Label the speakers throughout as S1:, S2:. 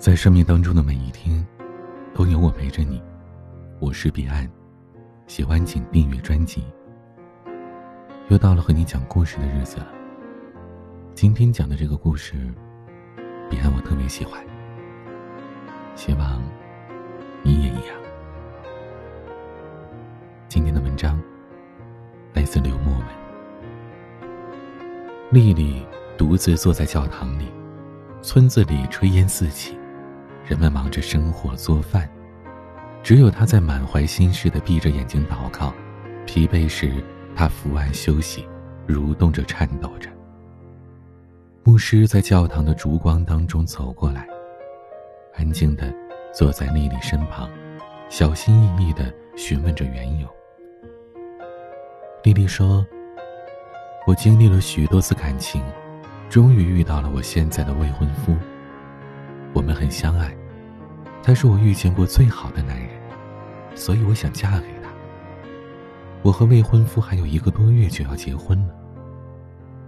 S1: 在生命当中的每一天，都有我陪着你。我是彼岸，喜欢请订阅专辑。又到了和你讲故事的日子了。今天讲的这个故事，彼岸我特别喜欢，希望你也一样。今天的文章来自刘墨文。丽丽独自坐在教堂里，村子里炊烟四起。人们忙着生火做饭，只有他在满怀心事的闭着眼睛祷告。疲惫时，他伏案休息，蠕动着，颤抖着。牧师在教堂的烛光当中走过来，安静的坐在丽丽身旁，小心翼翼的询问着缘由。丽丽说：“我经历了许多次感情，终于遇到了我现在的未婚夫。我们很相爱。”他是我遇见过最好的男人，所以我想嫁给他。我和未婚夫还有一个多月就要结婚了，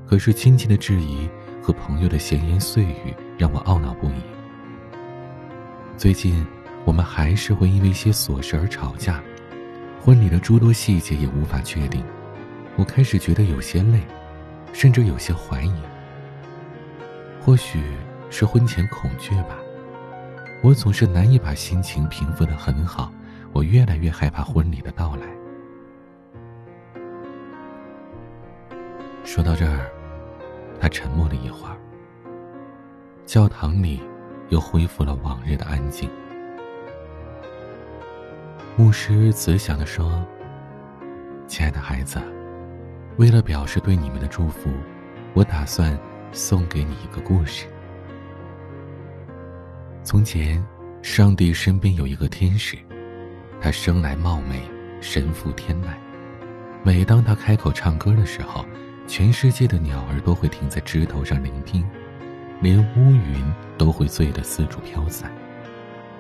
S1: 可是亲戚的质疑和朋友的闲言碎语让我懊恼不已。最近，我们还是会因为一些琐事而吵架，婚礼的诸多细节也无法确定。我开始觉得有些累，甚至有些怀疑。或许是婚前恐惧吧。我总是难以把心情平复的很好，我越来越害怕婚礼的到来。说到这儿，他沉默了一会儿。教堂里又恢复了往日的安静。牧师慈祥的说：“亲爱的孩子，为了表示对你们的祝福，我打算送给你一个故事。”从前，上帝身边有一个天使，他生来貌美，神负天籁。每当他开口唱歌的时候，全世界的鸟儿都会停在枝头上聆听，连乌云都会醉得四处飘散，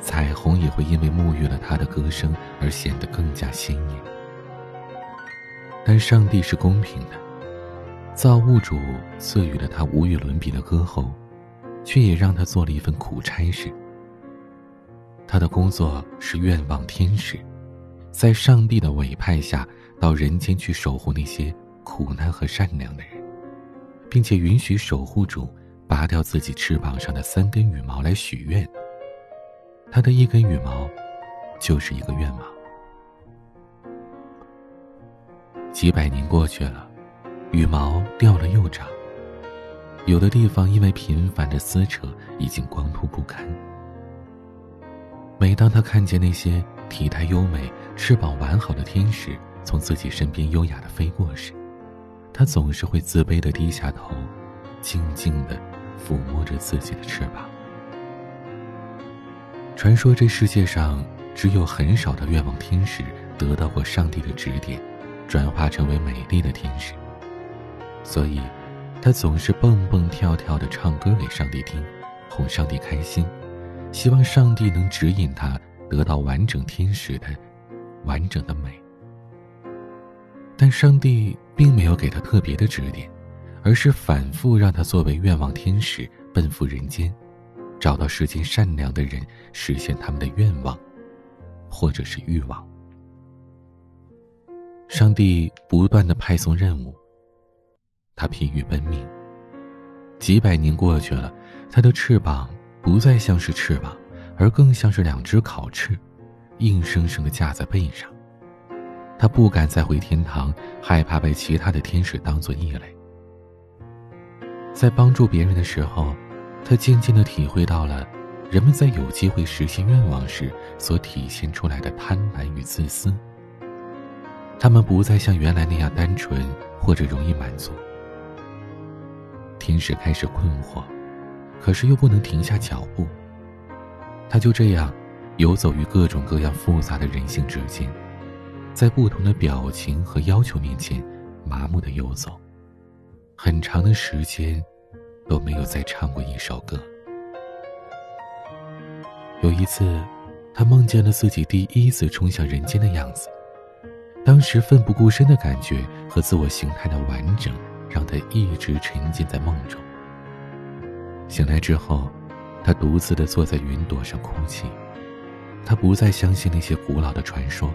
S1: 彩虹也会因为沐浴了他的歌声而显得更加鲜艳。但上帝是公平的，造物主赐予了他无与伦比的歌喉。却也让他做了一份苦差事。他的工作是愿望天使，在上帝的委派下，到人间去守护那些苦难和善良的人，并且允许守护主拔掉自己翅膀上的三根羽毛来许愿。他的一根羽毛，就是一个愿望。几百年过去了，羽毛掉了又长。有的地方因为频繁的撕扯，已经光秃不堪。每当他看见那些体态优美、翅膀完好的天使从自己身边优雅的飞过时，他总是会自卑的低下头，静静的抚摸着自己的翅膀。传说这世界上只有很少的愿望天使得到过上帝的指点，转化成为美丽的天使，所以。他总是蹦蹦跳跳的唱歌给上帝听，哄上帝开心，希望上帝能指引他得到完整天使的完整的美。但上帝并没有给他特别的指点，而是反复让他作为愿望天使奔赴人间，找到世间善良的人，实现他们的愿望，或者是欲望。上帝不断的派送任务。他疲于奔命。几百年过去了，他的翅膀不再像是翅膀，而更像是两只烤翅，硬生生的架在背上。他不敢再回天堂，害怕被其他的天使当作异类。在帮助别人的时候，他渐渐的体会到了，人们在有机会实现愿望时所体现出来的贪婪与自私。他们不再像原来那样单纯或者容易满足。天使开始困惑，可是又不能停下脚步。他就这样游走于各种各样复杂的人性之间，在不同的表情和要求面前麻木的游走，很长的时间都没有再唱过一首歌。有一次，他梦见了自己第一次冲向人间的样子，当时奋不顾身的感觉和自我形态的完整。让他一直沉浸在梦中。醒来之后，他独自的坐在云朵上哭泣。他不再相信那些古老的传说，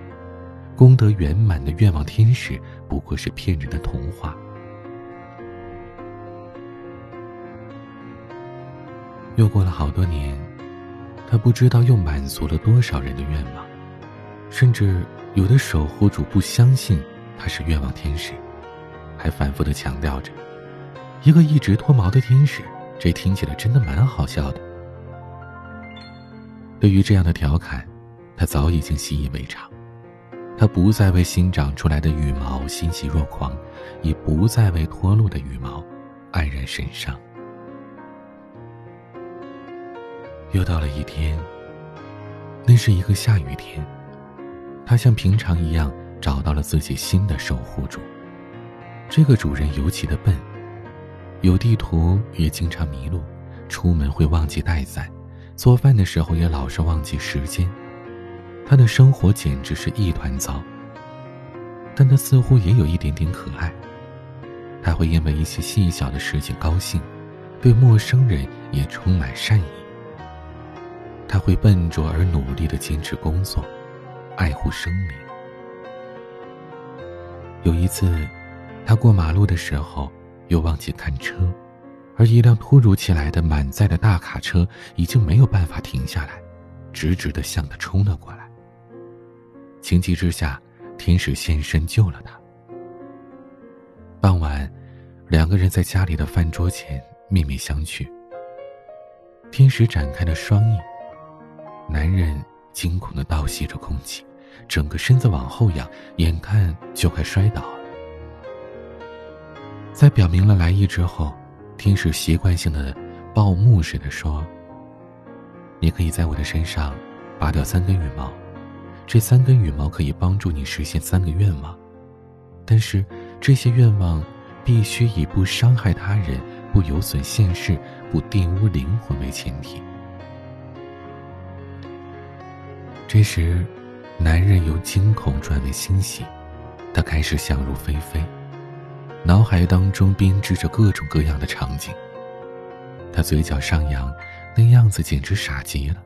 S1: 功德圆满的愿望天使不过是骗人的童话。又过了好多年，他不知道又满足了多少人的愿望，甚至有的守护主不相信他是愿望天使，还反复的强调着：“一个一直脱毛的天使，这听起来真的蛮好笑的。”对于这样的调侃，他早已经习以为常。他不再为新长出来的羽毛欣喜若狂，也不再为脱落的羽毛黯然神伤。又到了一天，那是一个下雨天。他像平常一样找到了自己新的守护主。这个主人尤其的笨，有地图也经常迷路，出门会忘记带伞。做饭的时候也老是忘记时间，他的生活简直是一团糟。但他似乎也有一点点可爱，他会因为一些细小的事情高兴，对陌生人也充满善意。他会笨拙而努力的坚持工作，爱护生命。有一次，他过马路的时候又忘记看车。而一辆突如其来的满载的大卡车已经没有办法停下来，直直的向他冲了过来。情急之下，天使现身救了他。傍晚，两个人在家里的饭桌前面面相觑。天使展开了双翼，男人惊恐的倒吸着空气，整个身子往后仰，眼看就快摔倒。在表明了来意之后。天使习惯性的报幕似的说：“你可以在我的身上拔掉三根羽毛，这三根羽毛可以帮助你实现三个愿望，但是这些愿望必须以不伤害他人、不有损现世、不玷污灵魂为前提。”这时，男人由惊恐转为欣喜，他开始想入非非。脑海当中编织着各种各样的场景。他嘴角上扬，那样子简直傻极了。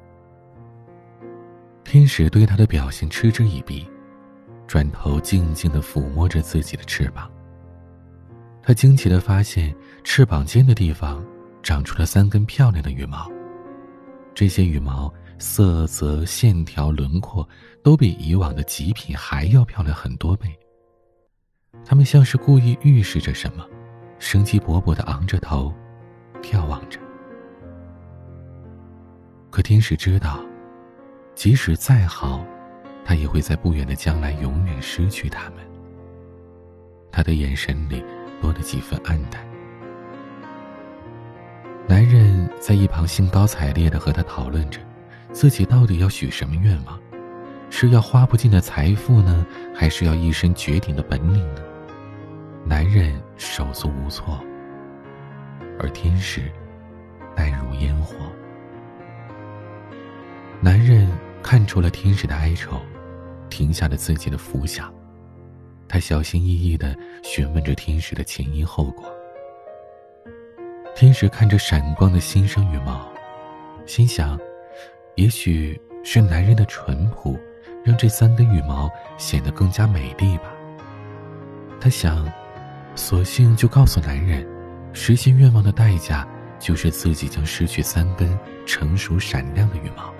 S1: 天使对他的表现嗤之以鼻，转头静静的抚摸着自己的翅膀。他惊奇的发现，翅膀尖的地方长出了三根漂亮的羽毛。这些羽毛色泽、线条、轮廓都比以往的极品还要漂亮很多倍。他们像是故意预示着什么，生机勃勃的昂着头，眺望着。可天使知道，即使再好，他也会在不远的将来永远失去他们。他的眼神里多了几分黯淡。男人在一旁兴高采烈的和他讨论着，自己到底要许什么愿望。是要花不尽的财富呢，还是要一身绝顶的本领呢？男人手足无措，而天使淡如烟火。男人看出了天使的哀愁，停下了自己的浮想。他小心翼翼的询问着天使的前因后果。天使看着闪光的新生羽毛，心想：也许是男人的淳朴。让这三根羽毛显得更加美丽吧。他想，索性就告诉男人，实现愿望的代价就是自己将失去三根成熟闪亮的羽毛，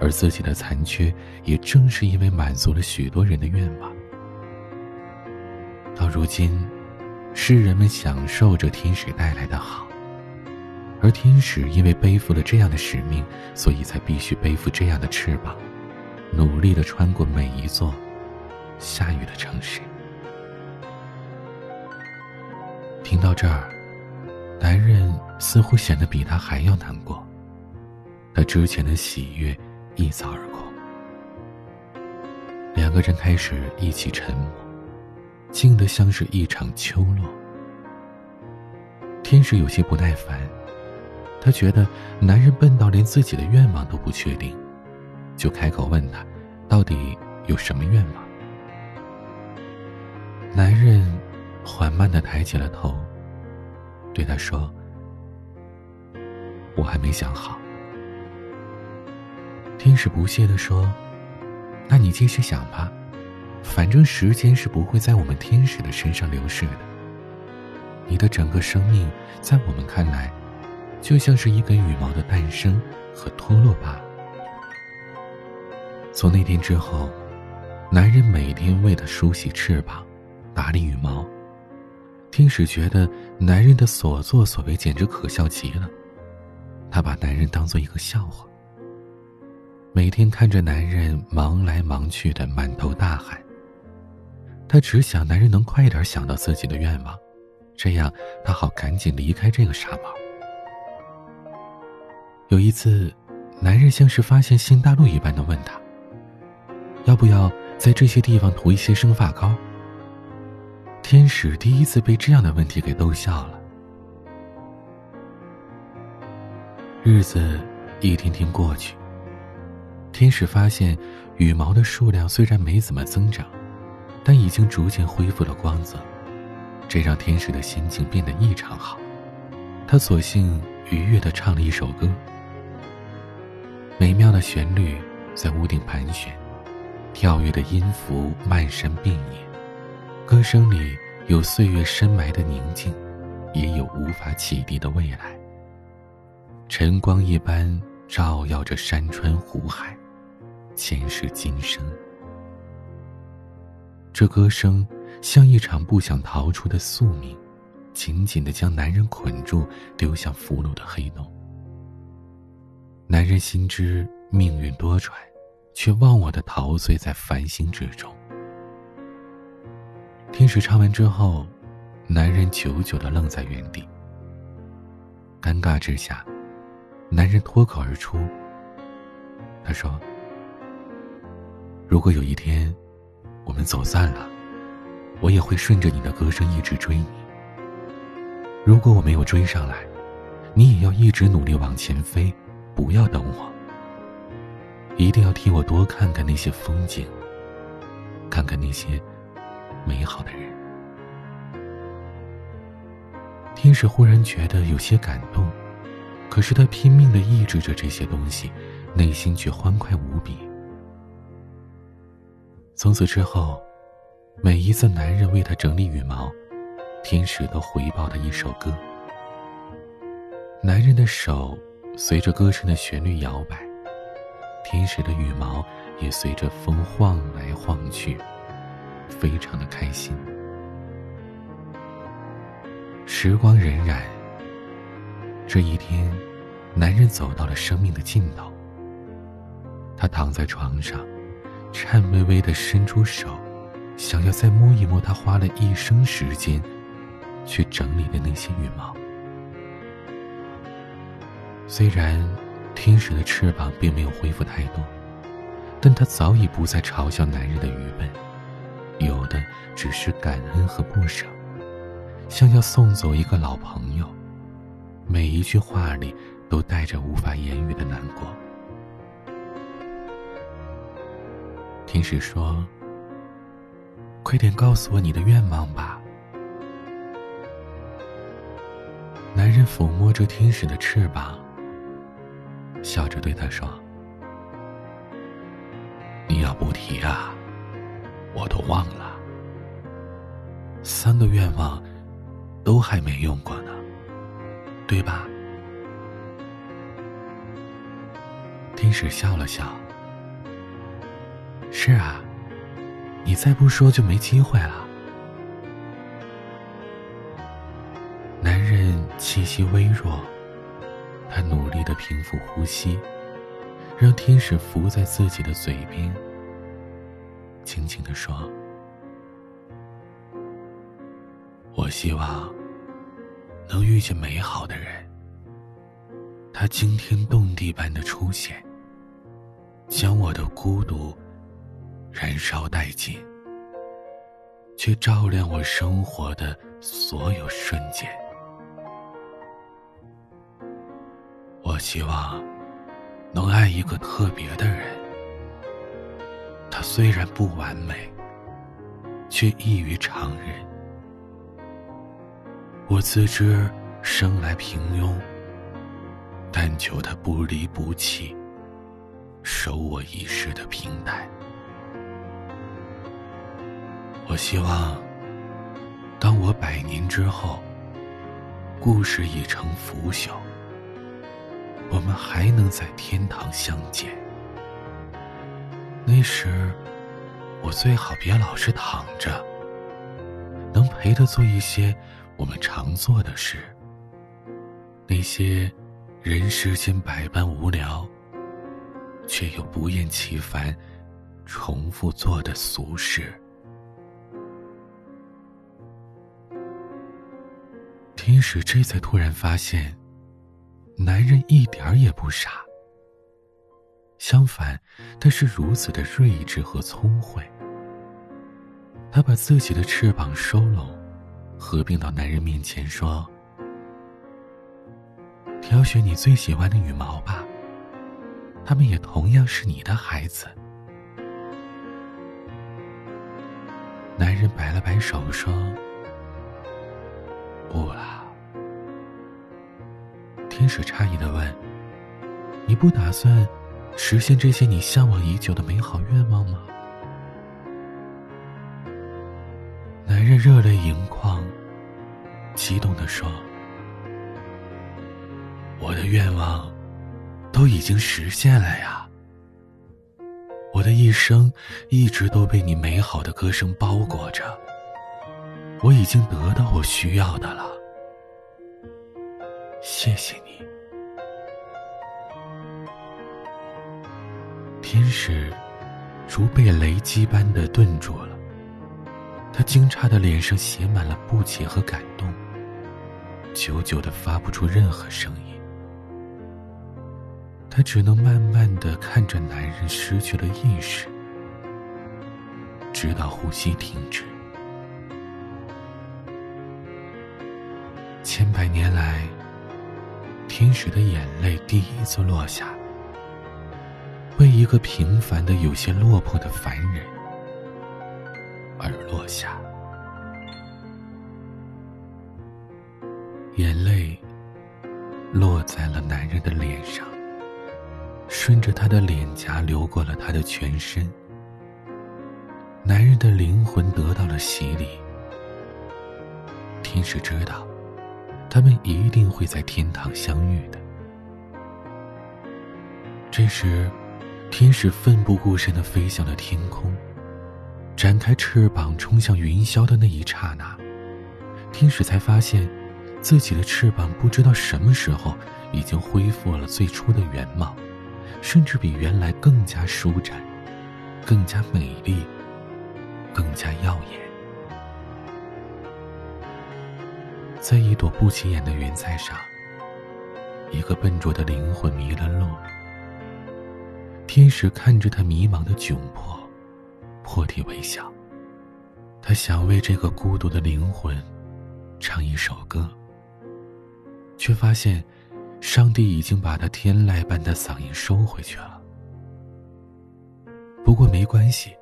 S1: 而自己的残缺也正是因为满足了许多人的愿望。到如今，世人们享受着天使带来的好，而天使因为背负了这样的使命，所以才必须背负这样的翅膀。努力的穿过每一座下雨的城市。听到这儿，男人似乎显得比他还要难过。他之前的喜悦一扫而空。两个人开始一起沉默，静得像是一场秋落。天使有些不耐烦，他觉得男人笨到连自己的愿望都不确定。就开口问他，到底有什么愿望？男人缓慢的抬起了头，对他说：“我还没想好。天使不屑地说：“那你继续想吧，反正时间是不会在我们天使的身上流逝的。你的整个生命，在我们看来，就像是一根羽毛的诞生和脱落罢了。从那天之后，男人每天为她梳洗翅膀，打理羽毛。天使觉得男人的所作所为简直可笑极了，他把男人当做一个笑话。”每天看着男人忙来忙去的满头大汗，她只想男人能快点想到自己的愿望，这样她好赶紧离开这个傻帽。有一次，男人像是发现新大陆一般的问她：“要不要在这些地方涂一些生发膏？”天使第一次被这样的问题给逗笑了。日子一天天过去。天使发现，羽毛的数量虽然没怎么增长，但已经逐渐恢复了光泽，这让天使的心情变得异常好。他索性愉悦地唱了一首歌，美妙的旋律在屋顶盘旋，跳跃的音符漫山遍野，歌声里有岁月深埋的宁静，也有无法启迪的未来。晨光一般照耀着山川湖海。前世今生，这歌声像一场不想逃出的宿命，紧紧的将男人捆住，丢向俘虏的黑洞。男人心知命运多舛，却忘我的陶醉在繁星之中。天使唱完之后，男人久久的愣在原地。尴尬之下，男人脱口而出：“他说。”如果有一天，我们走散了，我也会顺着你的歌声一直追你。如果我没有追上来，你也要一直努力往前飞，不要等我。一定要替我多看看那些风景，看看那些美好的人。天使忽然觉得有些感动，可是他拼命的抑制着这些东西，内心却欢快无比。从此之后，每一次男人为他整理羽毛，天使都回报他一首歌。男人的手随着歌声的旋律摇摆，天使的羽毛也随着风晃来晃去，非常的开心。时光荏苒，这一天，男人走到了生命的尽头。他躺在床上。颤巍巍的伸出手，想要再摸一摸他花了一生时间去整理的那些羽毛。虽然天使的翅膀并没有恢复太多，但他早已不再嘲笑男人的愚笨，有的只是感恩和不舍，像要送走一个老朋友。每一句话里都带着无法言语的难过。天使说：“快点告诉我你的愿望吧。”男人抚摸着天使的翅膀，笑着对他说：“你要不提啊，我都忘了。三个愿望都还没用过呢，对吧？”天使笑了笑。是啊，你再不说就没机会了。男人气息微弱，他努力的平复呼吸，让天使伏在自己的嘴边，轻轻的说：“我希望能遇见美好的人，他惊天动地般的出现，将我的孤独。”燃烧殆尽，却照亮我生活的所有瞬间。希望能爱一个特别的人，他虽然不完美，却异于常人。我自知生来平庸，但求他不离不弃，守我一世的平淡。我希望，当我百年之后，故事已成腐朽，我们还能在天堂相见。那时，我最好别老是躺着，能陪他做一些我们常做的事。那些人世间百般无聊，却又不厌其烦重复做的俗事。天使这才突然发现，男人一点儿也不傻。相反，他是如此的睿智和聪慧。他把自己的翅膀收拢，合并到男人面前，说：“挑选你最喜欢的羽毛吧，他们也同样是你的孩子。”男人摆了摆手，说。不了。天使诧异的问：“你不打算实现这些你向往已久的美好愿望吗？”男人热泪盈眶，激动的说：“我的愿望都已经实现了呀！我的一生一直都被你美好的歌声包裹着。”我已经得到我需要的了，谢谢你。天使如被雷击般的顿住了，他惊诧的脸上写满了不解和感动，久久的发不出任何声音。他只能慢慢的看着男人失去了意识，直到呼吸停止。千百年来，天使的眼泪第一次落下，为一个平凡的、有些落魄的凡人而落下。眼泪落在了男人的脸上，顺着他的脸颊流过了他的全身。男人的灵魂得到了洗礼。天使知道。他们一定会在天堂相遇的。这时，天使奋不顾身的飞向了天空，展开翅膀冲向云霄的那一刹那，天使才发现，自己的翅膀不知道什么时候已经恢复了最初的原貌，甚至比原来更加舒展，更加美丽，更加耀眼。在一朵不起眼的云彩上，一个笨拙的灵魂迷了路。天使看着他迷茫的窘迫，破涕为笑。他想为这个孤独的灵魂唱一首歌，却发现上帝已经把他天籁般的嗓音收回去了。不过没关系，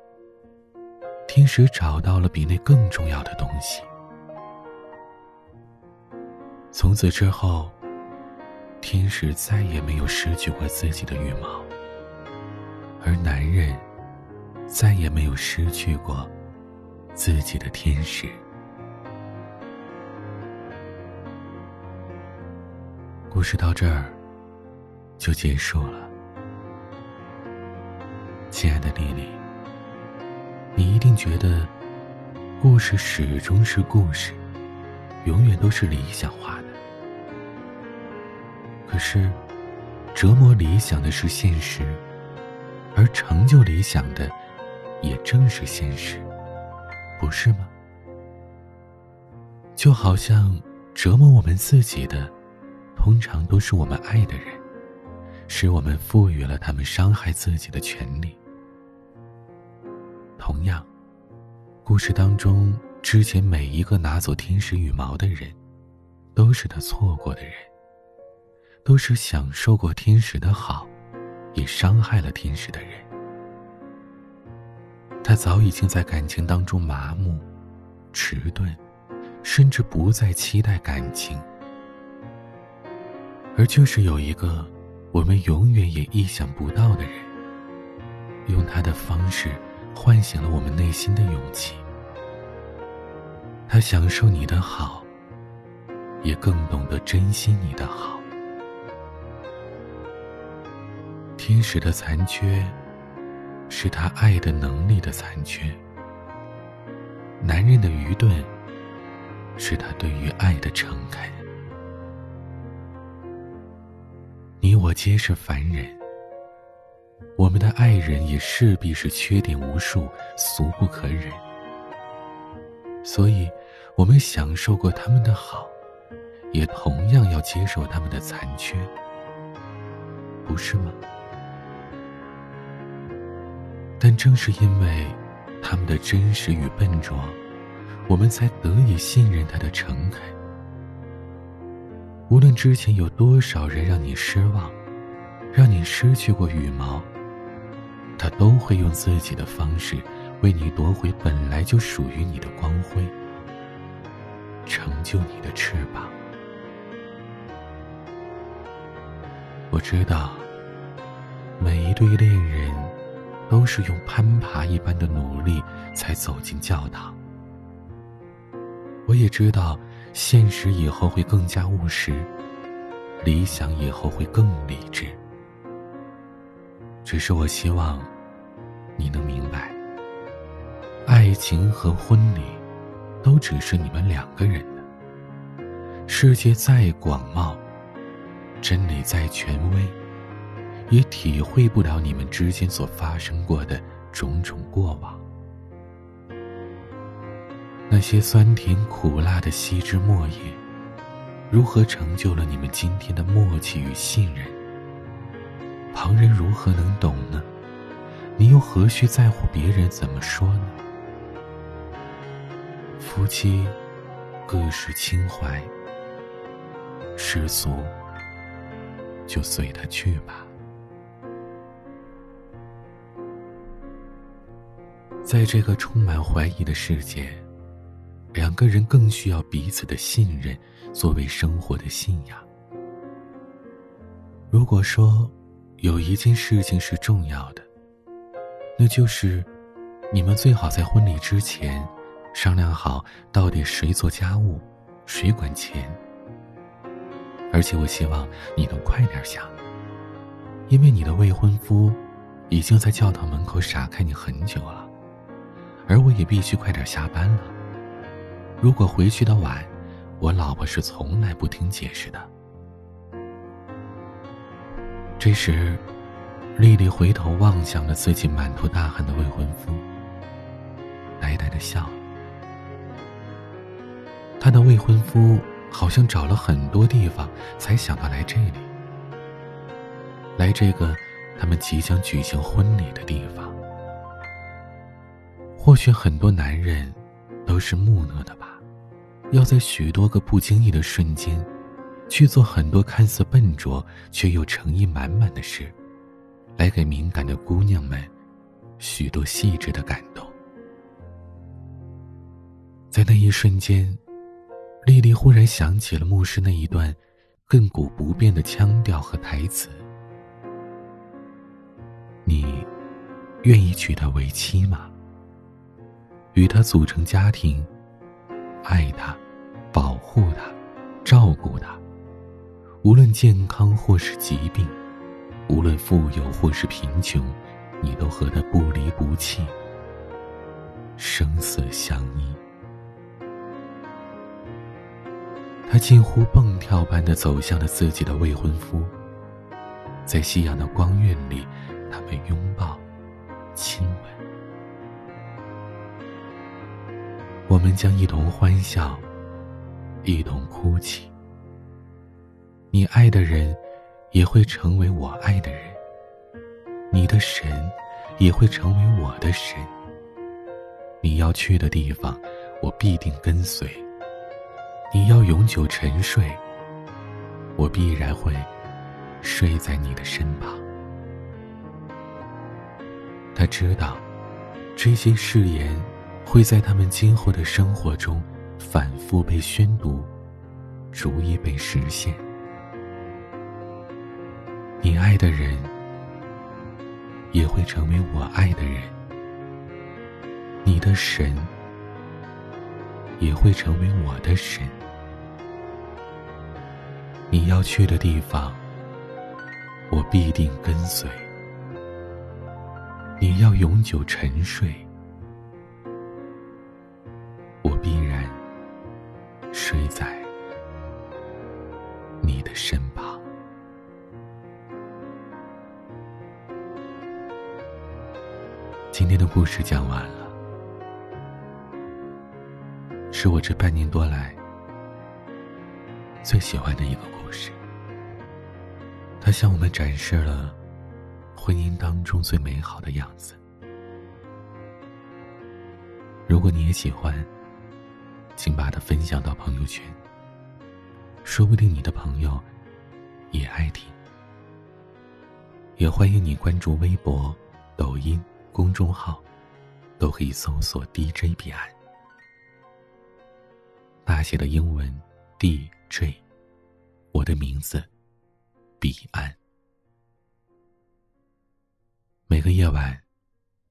S1: 天使找到了比那更重要的东西。从此之后，天使再也没有失去过自己的羽毛，而男人再也没有失去过自己的天使。故事到这儿就结束了，亲爱的丽丽，你一定觉得故事始终是故事。永远都是理想化的，可是折磨理想的是现实，而成就理想的也正是现实，不是吗？就好像折磨我们自己的，通常都是我们爱的人，使我们赋予了他们伤害自己的权利。同样，故事当中。之前每一个拿走天使羽毛的人，都是他错过的人，都是享受过天使的好，也伤害了天使的人。他早已经在感情当中麻木、迟钝，甚至不再期待感情。而就是有一个我们永远也意想不到的人，用他的方式唤醒了我们内心的勇气。他享受你的好，也更懂得珍惜你的好。天使的残缺，是他爱的能力的残缺；男人的愚钝，是他对于爱的诚恳。你我皆是凡人，我们的爱人也势必是缺点无数、俗不可忍，所以，我们享受过他们的好，也同样要接受他们的残缺，不是吗？但正是因为他们的真实与笨拙，我们才得以信任他的诚恳。无论之前有多少人让你失望，让你失去过羽毛，他都会用自己的方式为你夺回本来就属于你的光辉，成就你的翅膀。我知道，每一对恋人。都是用攀爬一般的努力才走进教堂。我也知道，现实以后会更加务实，理想以后会更理智。只是我希望，你能明白，爱情和婚礼，都只是你们两个人的。世界再广袤，真理再权威。也体会不了你们之间所发生过的种种过往，那些酸甜苦辣的细枝末叶，如何成就了你们今天的默契与信任？旁人如何能懂呢？你又何须在乎别人怎么说呢？夫妻各是情怀，世俗就随他去吧。在这个充满怀疑的世界，两个人更需要彼此的信任作为生活的信仰。如果说有一件事情是重要的，那就是你们最好在婚礼之前商量好到底谁做家务，谁管钱。而且我希望你能快点想，因为你的未婚夫已经在教堂门口傻看你很久了。而我也必须快点下班了。如果回去的晚，我老婆是从来不听解释的。这时，丽丽回头望向了自己满头大汗的未婚夫，呆呆的笑。她的未婚夫好像找了很多地方才想到来这里，来这个他们即将举行婚礼的地方。或许很多男人都是木讷的吧，要在许多个不经意的瞬间，去做很多看似笨拙却又诚意满满的事，来给敏感的姑娘们许多细致的感动。在那一瞬间，丽丽忽然想起了牧师那一段亘古不变的腔调和台词：“你愿意娶她为妻吗？”与他组成家庭，爱他，保护他，照顾他。无论健康或是疾病，无论富有或是贫穷，你都和他不离不弃，生死相依。他近乎蹦跳般的走向了自己的未婚夫，在夕阳的光晕里，他们拥抱，亲吻。我们将一同欢笑，一同哭泣。你爱的人，也会成为我爱的人；你的神，也会成为我的神。你要去的地方，我必定跟随；你要永久沉睡，我必然会睡在你的身旁。他知道这些誓言。会在他们今后的生活中反复被宣读，逐一被实现。你爱的人也会成为我爱的人，你的神也会成为我的神。你要去的地方，我必定跟随；你要永久沉睡，我必然睡在你的身旁。今天的故事讲完了，是我这半年多来最喜欢的一个故事。它向我们展示了婚姻当中最美好的样子。如果你也喜欢，请把它分享到朋友圈，说不定你的朋友也爱听。也欢迎你关注微博、抖音。公众号都可以搜索 DJ 彼岸，他写的英文 DJ，我的名字彼岸。每个夜晚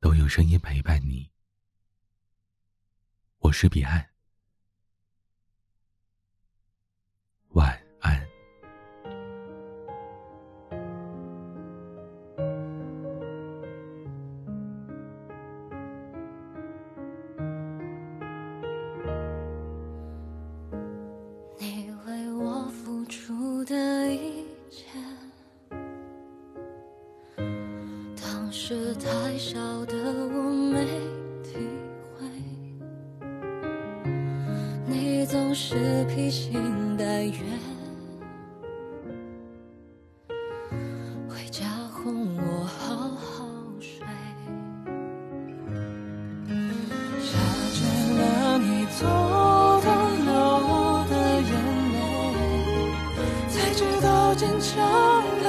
S1: 都有声音陪伴你，我是彼岸，晚安。
S2: 就